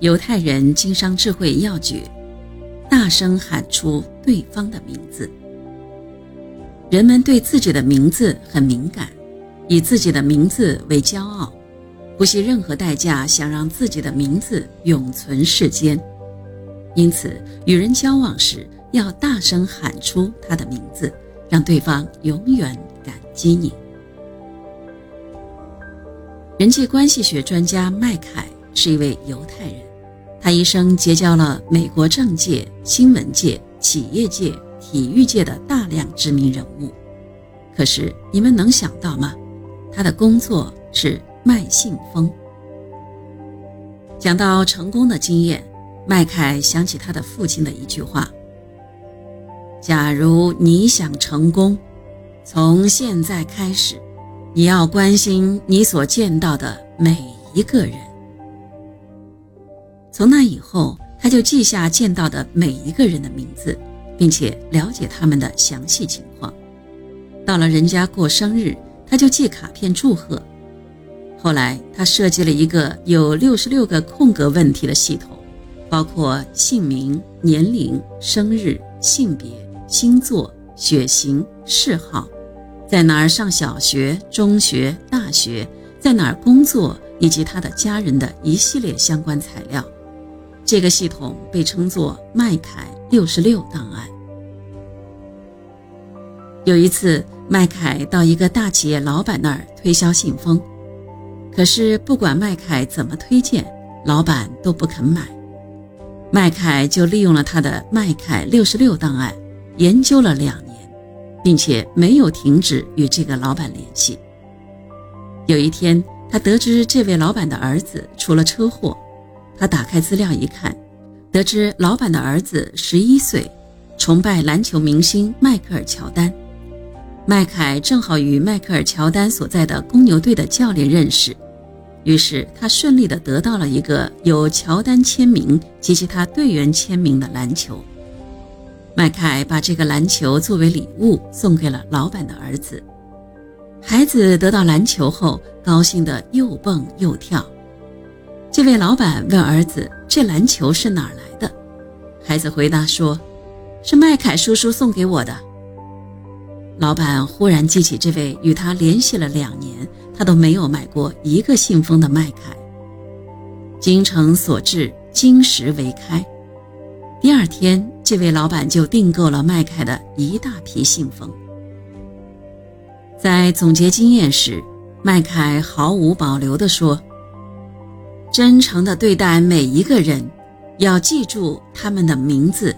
犹太人经商智慧要诀：大声喊出对方的名字。人们对自己的名字很敏感，以自己的名字为骄傲，不惜任何代价想让自己的名字永存世间。因此，与人交往时要大声喊出他的名字，让对方永远感激你。人际关系学专家麦凯是一位犹太人，他一生结交了美国政界、新闻界、企业界、体育界的大量知名人物。可是你们能想到吗？他的工作是卖信封。讲到成功的经验，麦凯想起他的父亲的一句话：“假如你想成功，从现在开始。”你要关心你所见到的每一个人。从那以后，他就记下见到的每一个人的名字，并且了解他们的详细情况。到了人家过生日，他就寄卡片祝贺。后来，他设计了一个有六十六个空格问题的系统，包括姓名、年龄、生日、性别、星座、血型、嗜好。在哪儿上小学、中学、大学，在哪儿工作，以及他的家人的一系列相关材料。这个系统被称作麦凯六十六档案。有一次，麦凯到一个大企业老板那儿推销信封，可是不管麦凯怎么推荐，老板都不肯买。麦凯就利用了他的麦凯六十六档案，研究了两年。并且没有停止与这个老板联系。有一天，他得知这位老板的儿子出了车祸，他打开资料一看，得知老板的儿子十一岁，崇拜篮球明星迈克尔·乔丹。麦凯正好与迈克尔·乔丹所在的公牛队的教练认识，于是他顺利地得到了一个有乔丹签名及其他队员签名的篮球。麦凯把这个篮球作为礼物送给了老板的儿子。孩子得到篮球后，高兴得又蹦又跳。这位老板问儿子：“这篮球是哪儿来的？”孩子回答说：“是麦凯叔叔送给我的。”老板忽然记起这位与他联系了两年，他都没有买过一个信封的麦凯。精诚所至，金石为开。第二天。这位老板就订购了麦凯的一大批信封。在总结经验时，麦凯毫无保留地说：“真诚地对待每一个人，要记住他们的名字，